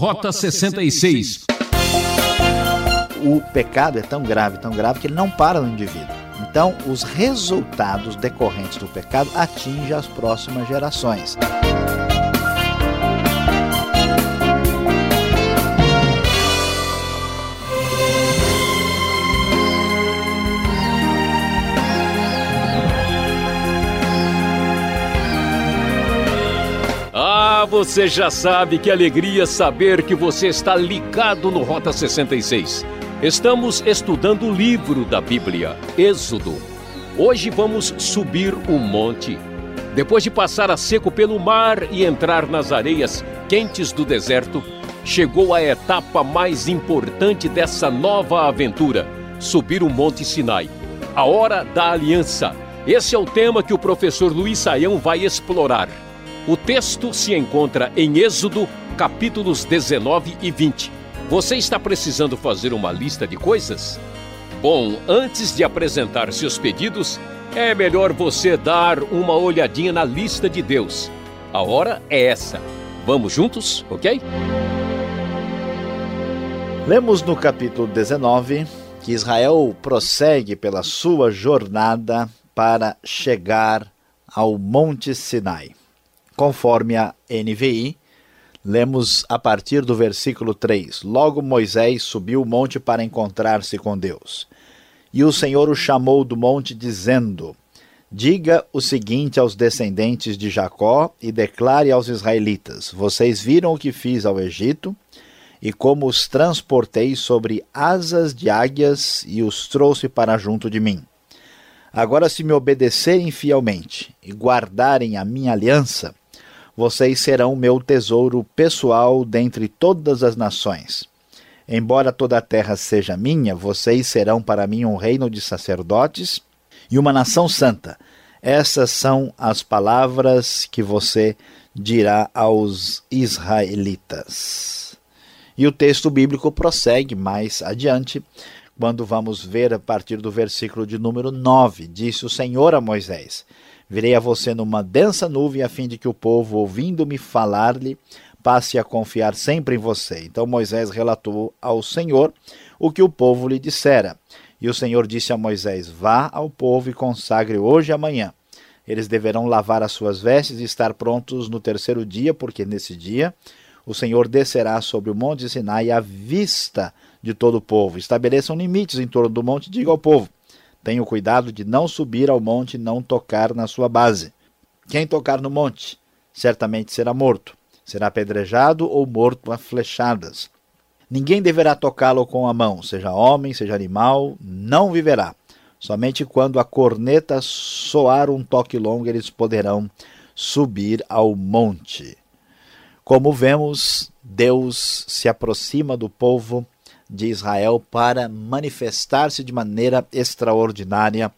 Rota 66. O pecado é tão grave, tão grave que ele não para no indivíduo. Então, os resultados decorrentes do pecado atingem as próximas gerações. Ah, você já sabe que alegria saber que você está ligado no Rota 66. Estamos estudando o livro da Bíblia, Êxodo. Hoje vamos subir um monte. Depois de passar a seco pelo mar e entrar nas areias quentes do deserto, chegou a etapa mais importante dessa nova aventura: subir o Monte Sinai. A hora da aliança. Esse é o tema que o professor Luiz Saião vai explorar. O texto se encontra em Êxodo, capítulos 19 e 20. Você está precisando fazer uma lista de coisas? Bom, antes de apresentar seus pedidos, é melhor você dar uma olhadinha na lista de Deus. A hora é essa. Vamos juntos, ok? Lemos no capítulo 19 que Israel prossegue pela sua jornada para chegar ao Monte Sinai. Conforme a NVI, lemos a partir do versículo 3: Logo Moisés subiu o monte para encontrar-se com Deus. E o Senhor o chamou do monte, dizendo: Diga o seguinte aos descendentes de Jacó e declare aos israelitas: Vocês viram o que fiz ao Egito e como os transportei sobre asas de águias e os trouxe para junto de mim. Agora, se me obedecerem fielmente e guardarem a minha aliança, vocês serão meu tesouro pessoal dentre todas as nações. Embora toda a terra seja minha, vocês serão para mim um reino de sacerdotes e uma nação santa. Essas são as palavras que você dirá aos israelitas. E o texto bíblico prossegue mais adiante, quando vamos ver a partir do versículo de número 9. Disse o Senhor a Moisés: Virei a você numa densa nuvem, a fim de que o povo, ouvindo-me falar-lhe, passe a confiar sempre em você. Então Moisés relatou ao Senhor o que o povo lhe dissera. E o Senhor disse a Moisés: Vá ao povo e consagre hoje e amanhã. Eles deverão lavar as suas vestes e estar prontos no terceiro dia, porque nesse dia o Senhor descerá sobre o monte Sinai à vista de todo o povo. Estabeleçam limites em torno do monte e diga ao povo: Tenha cuidado de não subir ao monte e não tocar na sua base. Quem tocar no monte certamente será morto, será apedrejado ou morto a flechadas. Ninguém deverá tocá-lo com a mão, seja homem, seja animal, não viverá. Somente quando a corneta soar um toque longo, eles poderão subir ao monte. Como vemos, Deus se aproxima do povo de Israel para manifestar-se de maneira extraordinária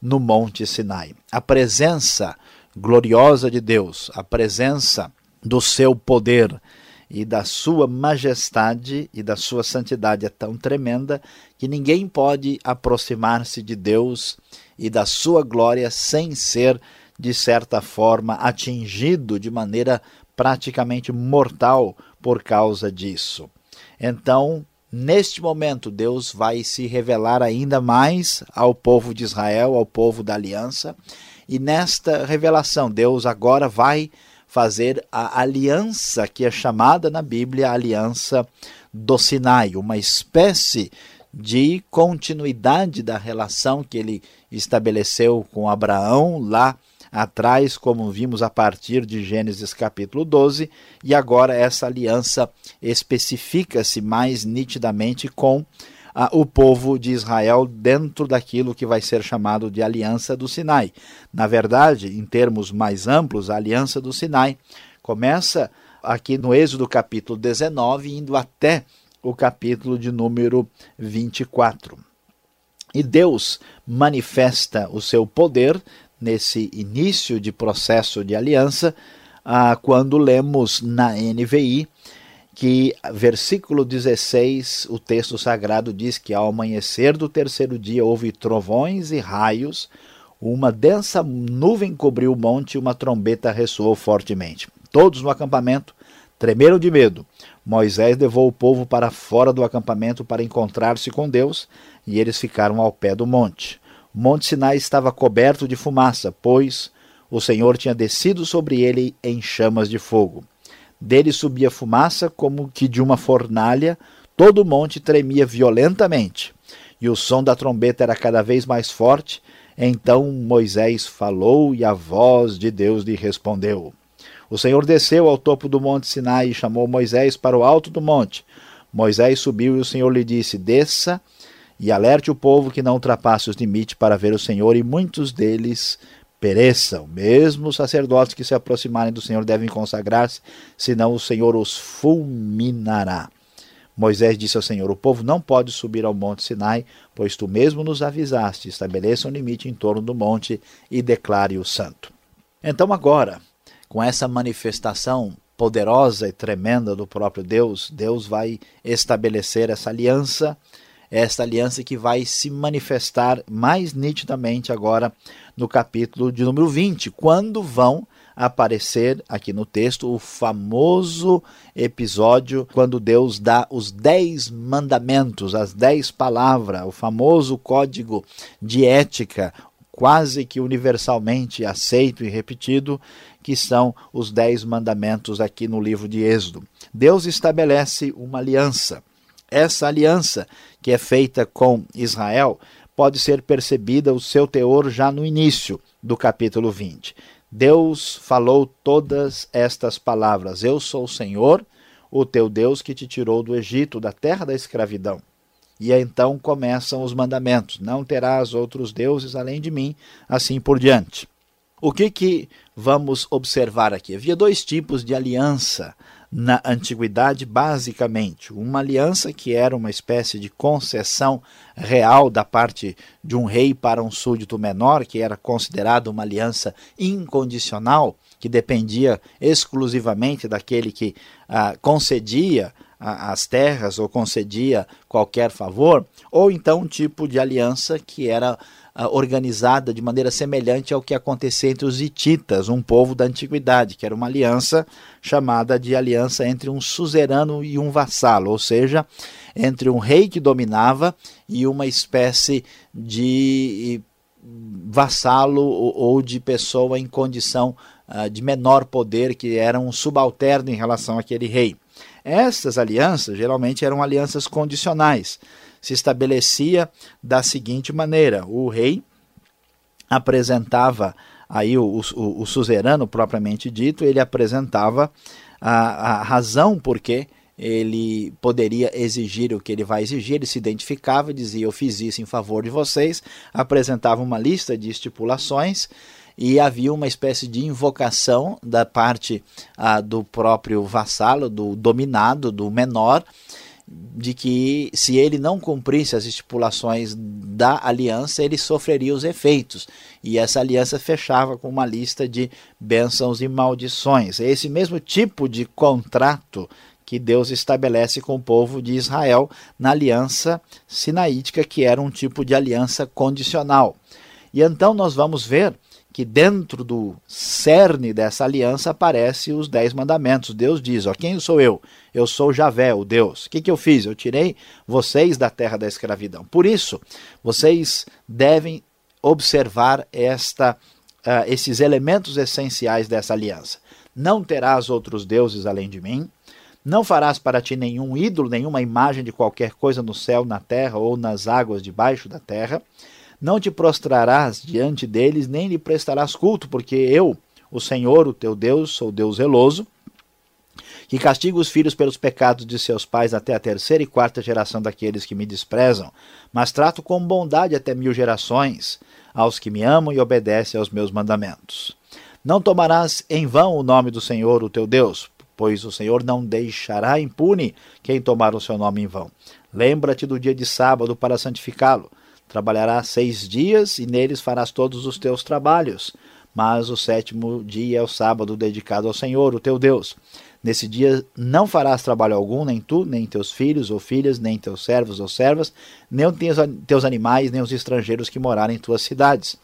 no Monte Sinai. A presença gloriosa de Deus, a presença do seu poder e da sua majestade e da sua santidade é tão tremenda que ninguém pode aproximar-se de Deus e da sua glória sem ser, de certa forma, atingido de maneira praticamente mortal por causa disso. Então, Neste momento, Deus vai se revelar ainda mais ao povo de Israel, ao povo da aliança, e nesta revelação, Deus agora vai fazer a aliança que é chamada na Bíblia a aliança do Sinai, uma espécie de continuidade da relação que ele estabeleceu com Abraão lá atrás, como vimos a partir de Gênesis capítulo 12, e agora essa aliança especifica-se mais nitidamente com ah, o povo de Israel dentro daquilo que vai ser chamado de Aliança do Sinai. Na verdade, em termos mais amplos, a Aliança do Sinai começa aqui no Êxodo capítulo 19, indo até o capítulo de número 24. E Deus manifesta o seu poder nesse início de processo de aliança, ah, quando lemos na NVI que, versículo 16, o texto sagrado diz que ao amanhecer do terceiro dia houve trovões e raios, uma densa nuvem cobriu o monte e uma trombeta ressoou fortemente. Todos no acampamento tremeram de medo, Moisés levou o povo para fora do acampamento para encontrar-se com Deus, e eles ficaram ao pé do monte. Monte Sinai estava coberto de fumaça, pois o Senhor tinha descido sobre ele em chamas de fogo. Dele subia fumaça como que de uma fornalha, todo o monte tremia violentamente, e o som da trombeta era cada vez mais forte. Então Moisés falou e a voz de Deus lhe respondeu. O Senhor desceu ao topo do monte Sinai e chamou Moisés para o alto do monte. Moisés subiu e o Senhor lhe disse: Desça e alerte o povo que não ultrapasse os limites para ver o Senhor, e muitos deles pereçam. Mesmo os sacerdotes que se aproximarem do Senhor devem consagrar-se, senão o Senhor os fulminará. Moisés disse ao Senhor: O povo não pode subir ao monte Sinai, pois tu mesmo nos avisaste. Estabeleça um limite em torno do monte e declare-o santo. Então, agora, com essa manifestação poderosa e tremenda do próprio Deus, Deus vai estabelecer essa aliança, esta aliança que vai se manifestar mais nitidamente agora no capítulo de número 20, quando vão aparecer aqui no texto o famoso episódio quando Deus dá os dez mandamentos, as dez palavras, o famoso código de ética, quase que universalmente aceito e repetido, que são os dez mandamentos aqui no livro de Êxodo. Deus estabelece uma aliança. Essa aliança, que é feita com Israel, pode ser percebida o seu teor já no início do capítulo 20. Deus falou todas estas palavras: Eu sou o Senhor, o teu Deus que te tirou do Egito, da terra da escravidão. E então começam os mandamentos: Não terás outros deuses além de mim, assim por diante. O que, que vamos observar aqui? Havia dois tipos de aliança na antiguidade, basicamente. Uma aliança que era uma espécie de concessão real da parte de um rei para um súdito menor, que era considerada uma aliança incondicional, que dependia exclusivamente daquele que ah, concedia as terras ou concedia qualquer favor, ou então um tipo de aliança que era uh, organizada de maneira semelhante ao que acontecia entre os hititas, um povo da antiguidade, que era uma aliança chamada de aliança entre um suzerano e um vassalo, ou seja, entre um rei que dominava e uma espécie de vassalo ou de pessoa em condição uh, de menor poder, que era um subalterno em relação àquele rei. Essas alianças geralmente eram alianças condicionais. Se estabelecia da seguinte maneira: o rei apresentava aí o, o, o suzerano propriamente dito, ele apresentava a, a razão por que ele poderia exigir o que ele vai exigir, ele se identificava, dizia eu fiz isso em favor de vocês, apresentava uma lista de estipulações e havia uma espécie de invocação da parte ah, do próprio vassalo, do dominado, do menor, de que se ele não cumprisse as estipulações da aliança, ele sofreria os efeitos. E essa aliança fechava com uma lista de bênçãos e maldições. É esse mesmo tipo de contrato que Deus estabelece com o povo de Israel na aliança sinaítica, que era um tipo de aliança condicional. E então nós vamos ver que dentro do cerne dessa aliança aparece os dez mandamentos. Deus diz: ó, quem sou eu? Eu sou Javé, o Deus. O que, que eu fiz? Eu tirei vocês da terra da escravidão. Por isso, vocês devem observar esta, uh, esses elementos essenciais dessa aliança. Não terás outros deuses além de mim. Não farás para ti nenhum ídolo, nenhuma imagem de qualquer coisa no céu, na terra ou nas águas debaixo da terra. Não te prostrarás diante deles, nem lhe prestarás culto, porque eu, o Senhor, o teu Deus, sou Deus zeloso, que castigo os filhos pelos pecados de seus pais até a terceira e quarta geração daqueles que me desprezam, mas trato com bondade até mil gerações aos que me amam e obedecem aos meus mandamentos. Não tomarás em vão o nome do Senhor, o teu Deus, pois o Senhor não deixará impune quem tomar o seu nome em vão. Lembra-te do dia de sábado para santificá-lo. Trabalharás seis dias e neles farás todos os teus trabalhos. Mas o sétimo dia é o sábado dedicado ao Senhor, o teu Deus. Nesse dia não farás trabalho algum, nem tu, nem teus filhos ou filhas, nem teus servos ou servas, nem teus, teus animais, nem os estrangeiros que morarem em tuas cidades.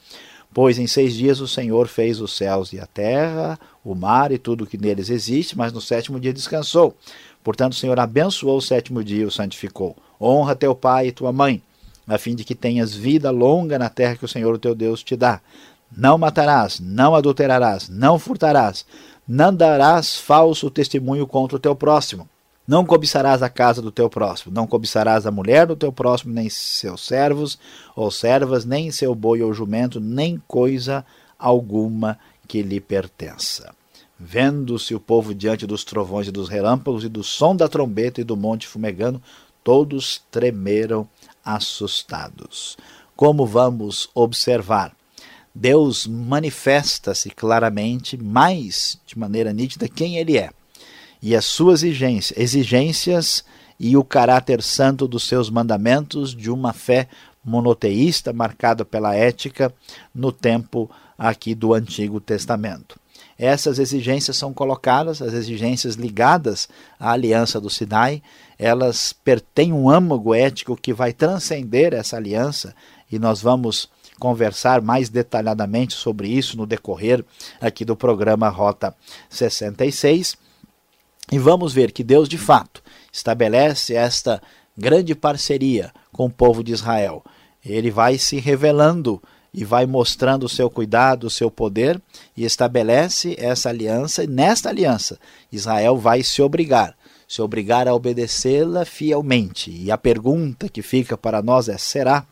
Pois em seis dias o Senhor fez os céus e a terra, o mar e tudo o que neles existe, mas no sétimo dia descansou. Portanto, o Senhor abençoou o sétimo dia e o santificou. Honra teu pai e tua mãe, a fim de que tenhas vida longa na terra que o Senhor, o teu Deus, te dá. Não matarás, não adulterarás, não furtarás, não darás falso testemunho contra o teu próximo. Não cobiçarás a casa do teu próximo, não cobiçarás a mulher do teu próximo, nem seus servos ou servas, nem seu boi ou jumento, nem coisa alguma que lhe pertença. Vendo-se o povo diante dos trovões e dos relâmpagos e do som da trombeta e do monte fumegando, todos tremeram assustados. Como vamos observar? Deus manifesta-se claramente, mais de maneira nítida, quem Ele é e as suas exigências, exigências e o caráter santo dos seus mandamentos de uma fé monoteísta marcada pela ética no tempo aqui do Antigo Testamento. Essas exigências são colocadas, as exigências ligadas à aliança do Sinai, elas têm um âmago ético que vai transcender essa aliança e nós vamos conversar mais detalhadamente sobre isso no decorrer aqui do programa Rota 66. E vamos ver que Deus, de fato, estabelece esta grande parceria com o povo de Israel. Ele vai se revelando e vai mostrando o seu cuidado, o seu poder e estabelece essa aliança. E nesta aliança, Israel vai se obrigar, se obrigar a obedecê-la fielmente. E a pergunta que fica para nós é: será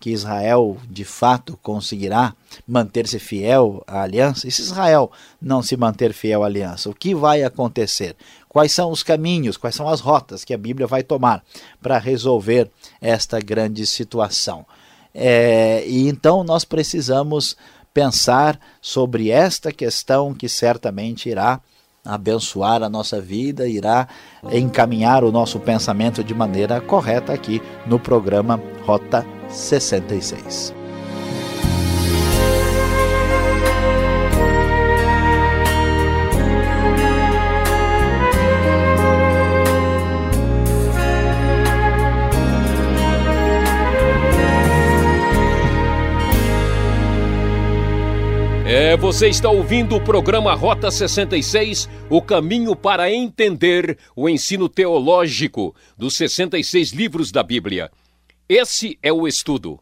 que Israel de fato conseguirá manter-se fiel à aliança? E se Israel não se manter fiel à aliança, o que vai acontecer? Quais são os caminhos, quais são as rotas que a Bíblia vai tomar para resolver esta grande situação? É, e então nós precisamos pensar sobre esta questão que certamente irá abençoar a nossa vida, irá encaminhar o nosso pensamento de maneira correta aqui no programa Rota 66. É, você está ouvindo o programa Rota 66, o caminho para entender o ensino teológico dos 66 livros da Bíblia. Esse é o estudo.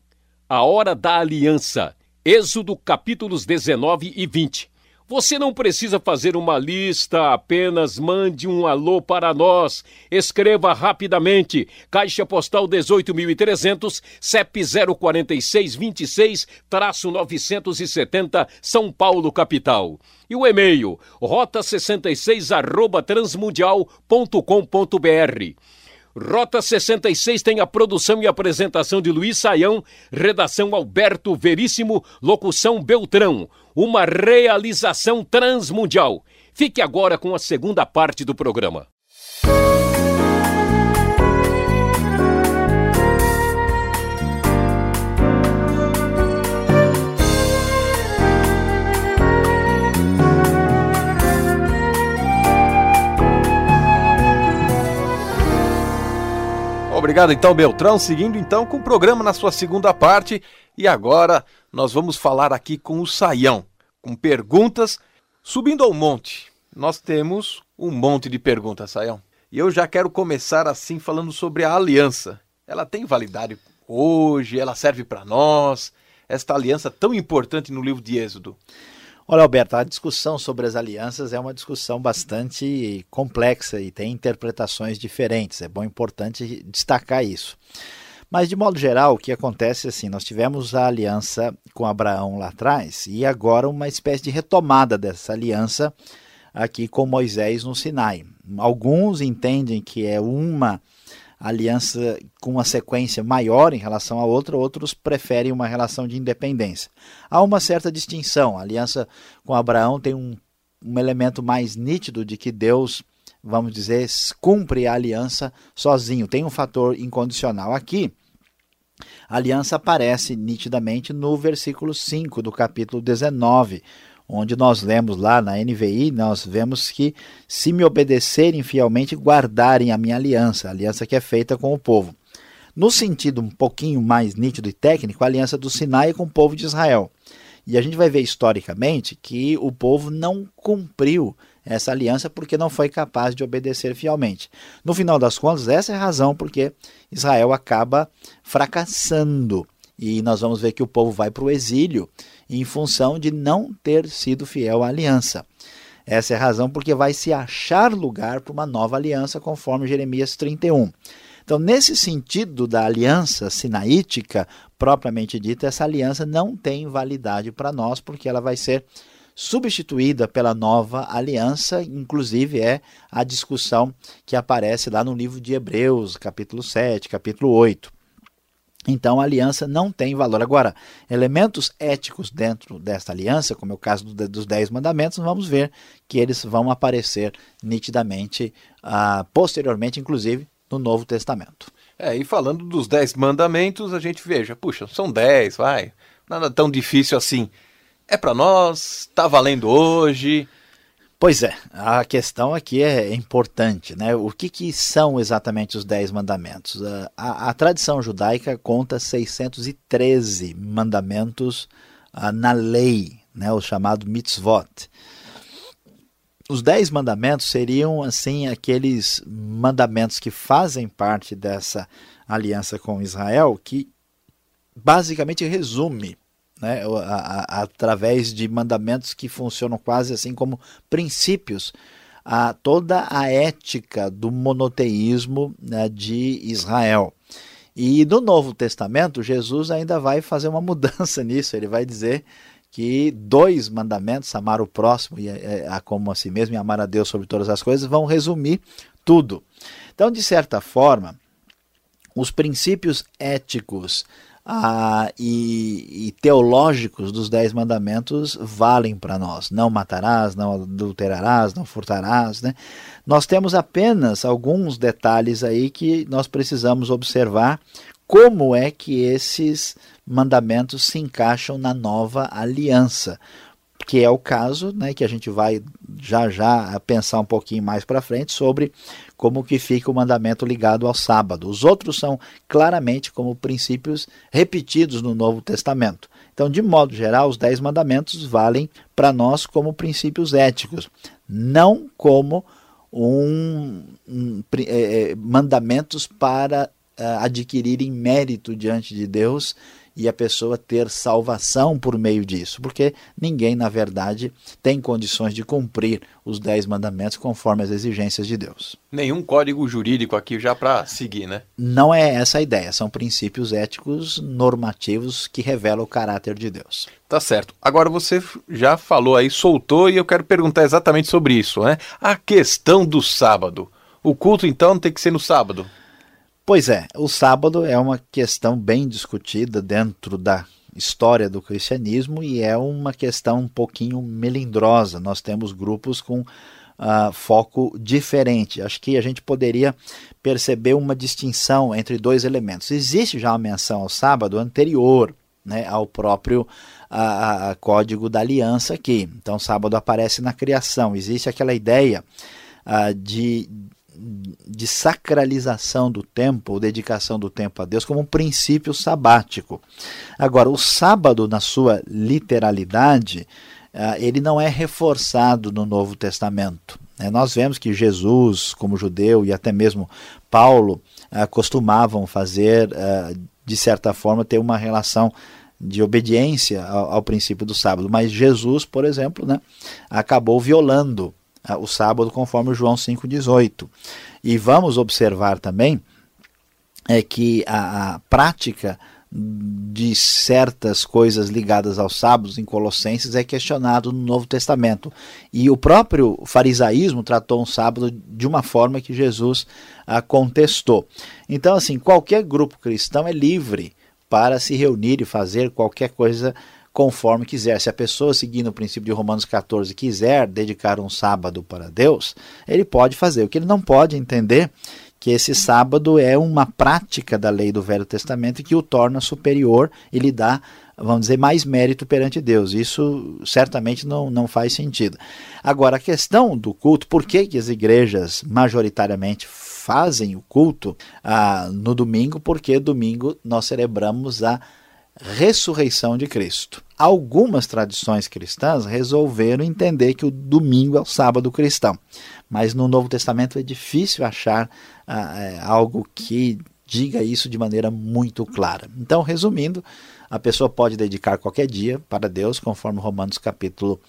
A Hora da Aliança. Êxodo capítulos 19 e 20. Você não precisa fazer uma lista, apenas mande um alô para nós. Escreva rapidamente. Caixa Postal 18.300, CEP 04626-970, São Paulo, capital. E o e-mail, rota66 arroba transmundial.com.br. Rota 66 tem a produção e apresentação de Luiz Saião, redação Alberto Veríssimo, locução Beltrão. Uma realização transmundial. Fique agora com a segunda parte do programa. Obrigado então, Beltrão. Seguindo então com o programa na sua segunda parte. E agora nós vamos falar aqui com o Saião, com perguntas. Subindo ao monte, nós temos um monte de perguntas, Saião. E eu já quero começar assim falando sobre a aliança. Ela tem validade hoje? Ela serve para nós? Esta aliança tão importante no livro de Êxodo. Olha, Alberto, a discussão sobre as alianças é uma discussão bastante complexa e tem interpretações diferentes. É bom importante destacar isso. Mas, de modo geral, o que acontece é assim: nós tivemos a aliança com Abraão lá atrás e agora uma espécie de retomada dessa aliança aqui com Moisés no Sinai. Alguns entendem que é uma aliança com uma sequência maior em relação a outra, outros preferem uma relação de independência. Há uma certa distinção. A aliança com Abraão tem um, um elemento mais nítido de que Deus, vamos dizer, cumpre a aliança sozinho, tem um fator incondicional. Aqui, a aliança aparece nitidamente no versículo 5 do capítulo 19, onde nós lemos lá na NVI, nós vemos que se me obedecerem fielmente, guardarem a minha aliança, a aliança que é feita com o povo. No sentido um pouquinho mais nítido e técnico, a aliança do Sinai com o povo de Israel. E a gente vai ver historicamente que o povo não cumpriu essa aliança porque não foi capaz de obedecer fielmente. No final das contas, essa é a razão porque Israel acaba fracassando. E nós vamos ver que o povo vai para o exílio em função de não ter sido fiel à aliança. Essa é a razão porque vai se achar lugar para uma nova aliança, conforme Jeremias 31. Então, nesse sentido da aliança sinaítica, propriamente dita, essa aliança não tem validade para nós, porque ela vai ser substituída pela nova aliança, inclusive é a discussão que aparece lá no livro de Hebreus, capítulo 7, capítulo 8. Então a aliança não tem valor. Agora, elementos éticos dentro desta aliança, como é o caso do, dos Dez Mandamentos, vamos ver que eles vão aparecer nitidamente, uh, posteriormente, inclusive, no Novo Testamento. É, e falando dos Dez Mandamentos, a gente veja, puxa, são dez, vai, nada tão difícil assim. É para nós, está valendo hoje, Pois é, a questão aqui é importante, né? O que, que são exatamente os Dez Mandamentos? A, a tradição judaica conta 613 mandamentos uh, na lei, né? o chamado mitzvot. Os Dez Mandamentos seriam, assim, aqueles mandamentos que fazem parte dessa aliança com Israel, que basicamente resume né, a, a, através de mandamentos que funcionam quase assim como princípios, a toda a ética do monoteísmo né, de Israel. E no Novo Testamento, Jesus ainda vai fazer uma mudança nisso, ele vai dizer que dois mandamentos, amar o próximo e a, a como a si mesmo e amar a Deus sobre todas as coisas, vão resumir tudo. Então, de certa forma, os princípios éticos ah, e, e, teológicos dos Dez Mandamentos valem para nós. Não matarás, não adulterarás, não furtarás. Né? Nós temos apenas alguns detalhes aí que nós precisamos observar como é que esses mandamentos se encaixam na nova aliança que é o caso, né, que a gente vai já já pensar um pouquinho mais para frente sobre como que fica o mandamento ligado ao sábado. Os outros são claramente como princípios repetidos no Novo Testamento. Então, de modo geral, os dez mandamentos valem para nós como princípios éticos, não como um, um é, mandamentos para uh, adquirirem mérito diante de Deus e a pessoa ter salvação por meio disso, porque ninguém, na verdade, tem condições de cumprir os dez mandamentos conforme as exigências de Deus. Nenhum código jurídico aqui já para seguir, né? Não é essa a ideia, são princípios éticos normativos que revelam o caráter de Deus. Tá certo. Agora você já falou aí, soltou, e eu quero perguntar exatamente sobre isso, né? A questão do sábado. O culto, então, tem que ser no sábado? Pois é, o sábado é uma questão bem discutida dentro da história do cristianismo e é uma questão um pouquinho melindrosa. Nós temos grupos com uh, foco diferente. Acho que a gente poderia perceber uma distinção entre dois elementos. Existe já uma menção ao sábado anterior né, ao próprio uh, código da aliança aqui. Então, sábado aparece na criação. Existe aquela ideia uh, de de sacralização do tempo, ou dedicação do tempo a Deus, como um princípio sabático. Agora, o sábado, na sua literalidade, ah, ele não é reforçado no Novo Testamento. Né? Nós vemos que Jesus, como judeu, e até mesmo Paulo, ah, costumavam fazer, ah, de certa forma, ter uma relação de obediência ao, princípio do sábado. Mas Jesus, por exemplo, né, acabou violando o sábado, conforme João 5,18. E vamos observar também é que a, a prática de certas coisas ligadas aos sábados em Colossenses é questionado no Novo Testamento. E o próprio farisaísmo tratou um sábado de uma forma que Jesus a contestou. Então, assim, qualquer grupo cristão é livre para se reunir e fazer qualquer coisa conforme quiser. Se a pessoa, seguindo o princípio de Romanos 14, quiser dedicar um sábado para Deus, ele pode fazer. O que ele não pode entender que esse sábado é uma prática da lei do Velho Testamento que o torna superior e lhe dá, vamos dizer, mais mérito perante Deus. Isso certamente não, não faz sentido. Agora, a questão do culto, por que, que as igrejas majoritariamente fazem o culto ah, no domingo? Porque domingo nós celebramos a ressurreição de Cristo. Algumas tradições cristãs resolveram entender que o domingo é o sábado cristão, mas no Novo Testamento é difícil achar ah, é, algo que diga isso de maneira muito clara. Então, resumindo, a pessoa pode dedicar qualquer dia para Deus, conforme Romanos capítulo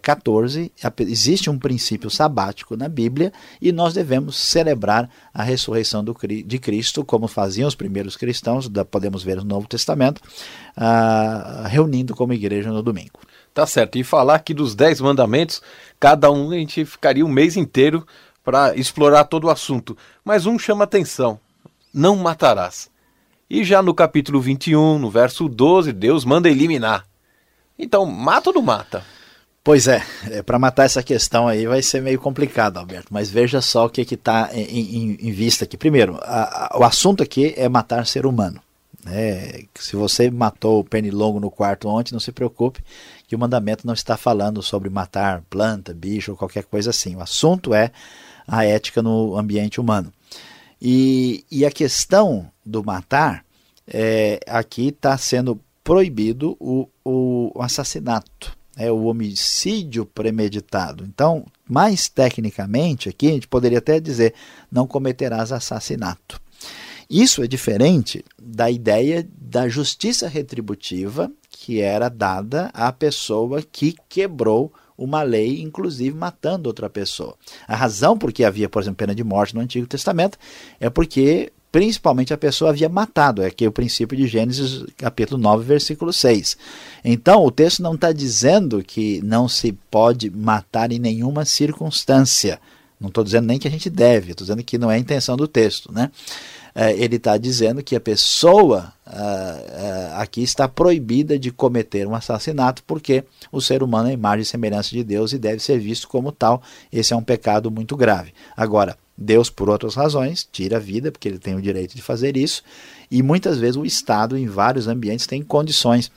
14. Eh, existe um princípio sabático na Bíblia e nós devemos celebrar a ressurreição do, de Cristo, como faziam os primeiros cristãos, podemos ver no Novo Testamento, uh, reunindo como igreja no domingo. Tá certo. E falar aqui dos dez mandamentos, cada um a gente ficaria um mês inteiro para explorar todo o assunto. Mas um chama atenção: não matarás. E já no capítulo 21, no verso 12, Deus manda eliminar. Então, mata ou não mata? Pois é, é para matar essa questão aí vai ser meio complicado, Alberto, mas veja só o que está em, em, em, vista aqui. Primeiro, a, a, o assunto aqui é matar ser humano. É, se você matou o pernilongo no quarto ontem, não se preocupe, que o mandamento não está falando sobre matar planta, bicho ou qualquer coisa assim. O assunto é a ética no ambiente humano. E, e a questão do matar, é, aqui está sendo proibido o, o, assassinato, é, o homicídio premeditado. Então, mais tecnicamente, aqui a gente poderia até dizer: não cometerás assassinato. Isso é diferente da ideia da justiça retributiva que era dada à pessoa que quebrou uma lei, inclusive matando outra pessoa. A razão por que havia, por exemplo, pena de morte no Antigo Testamento é porque principalmente a pessoa havia matado, é aqui o princípio de Gênesis capítulo 9, versículo 6. Então, o texto não está dizendo que não se pode matar em nenhuma circunstância. Não estou dizendo nem que a gente deve, estou dizendo que não é a intenção do texto, né? É, ele está dizendo que a pessoa uh, uh, aqui está proibida de cometer um assassinato porque o ser humano é imagem e semelhança de Deus e deve ser visto como tal. Esse é um pecado muito grave. Agora, Deus, por outras razões, tira a vida, porque ele tem o direito de fazer isso, e muitas vezes o Estado, em vários ambientes, tem condições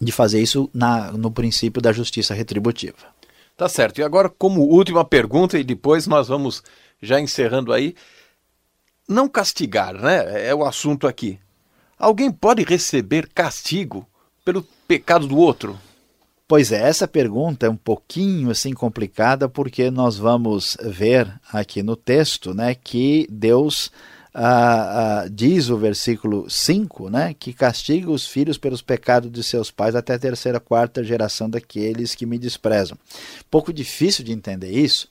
de fazer isso na, no princípio da justiça retributiva. Tá certo. E agora, como última pergunta, e depois nós vamos já encerrando aí, não castigar, né? É o assunto aqui. Alguém pode receber castigo pelo pecado do outro? Pois é, essa pergunta é um pouquinho assim complicada porque nós vamos ver aqui no texto, né, que Deus ah, ah, diz o versículo 5, né, que castiga os filhos pelos pecados de seus pais até a terceira, quarta geração daqueles que me desprezam. Pouco difícil de entender isso,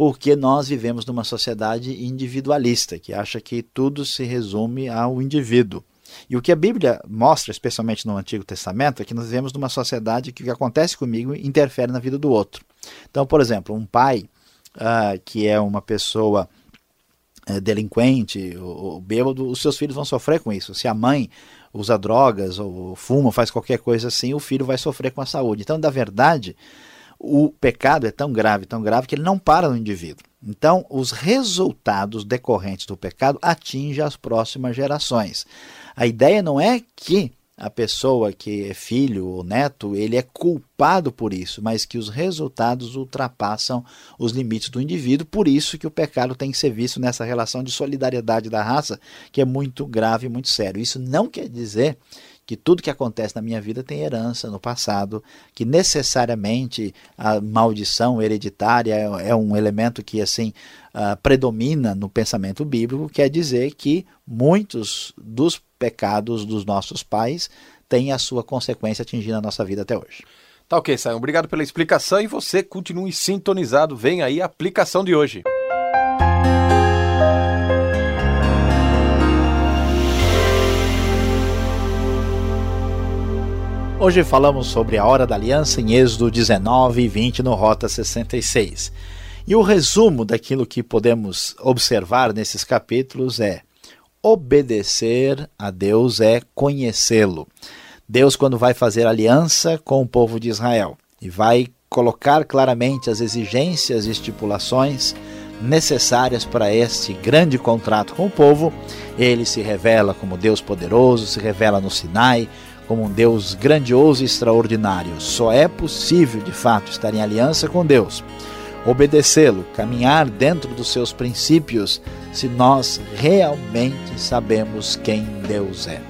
porque nós vivemos numa sociedade individualista, que acha que tudo se resume ao indivíduo. E o que a Bíblia mostra, especialmente no Antigo Testamento, é que nós vivemos numa sociedade que o que acontece comigo interfere na vida do outro. Então, por exemplo, um pai uh, que é uma pessoa uh, delinquente ou, bêbado, os seus filhos vão sofrer com isso. Se a mãe usa drogas ou fuma, faz qualquer coisa assim, o filho vai sofrer com a saúde. Então, na verdade, o pecado é tão grave, tão grave, que ele não para no indivíduo. Então, os resultados decorrentes do pecado atingem as próximas gerações. A ideia não é que a pessoa que é filho ou neto, ele é culpado por isso, mas que os resultados ultrapassam os limites do indivíduo, por isso que o pecado tem que ser visto nessa relação de solidariedade da raça, que é muito grave e muito sério. Isso não quer dizer que tudo que acontece na minha vida tem herança no passado, que necessariamente a maldição hereditária é, é um elemento que assim uh, predomina no pensamento bíblico, quer dizer que muitos dos pecados dos nossos pais têm a sua consequência atingindo a nossa vida até hoje. Tá ok, Sayão. Obrigado pela explicação e você continue sintonizado. Vem aí a aplicação de hoje. Hoje falamos sobre a hora da aliança em Êxodo 19 e 20 no Rota 66. E o resumo daquilo que podemos observar nesses capítulos é: obedecer a Deus é conhecê-lo. Deus, quando vai fazer aliança com o povo de Israel e vai colocar claramente as exigências e estipulações necessárias para este grande contrato com o povo, ele se revela como Deus poderoso, se revela no Sinai, como um Deus grandioso e extraordinário. Só é possível, de fato, estar em aliança com Deus, obedecê-lo, caminhar dentro dos seus princípios, se nós realmente sabemos quem Deus é.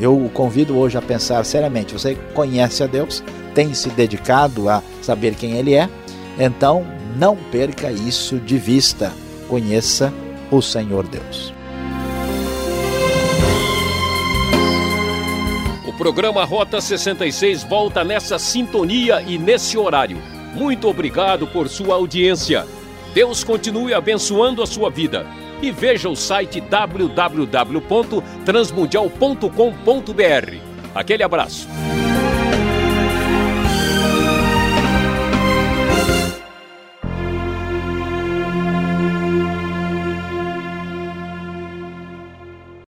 Eu o convido hoje a pensar seriamente. Você conhece a Deus? Tem se dedicado a saber quem Ele é? Então, não perca isso de vista. Conheça o Senhor Deus. Programa Rota 66 volta nessa sintonia e nesse horário. Muito obrigado por sua audiência. Deus continue abençoando a sua vida. E veja o site www.transmundial.com.br. Aquele abraço.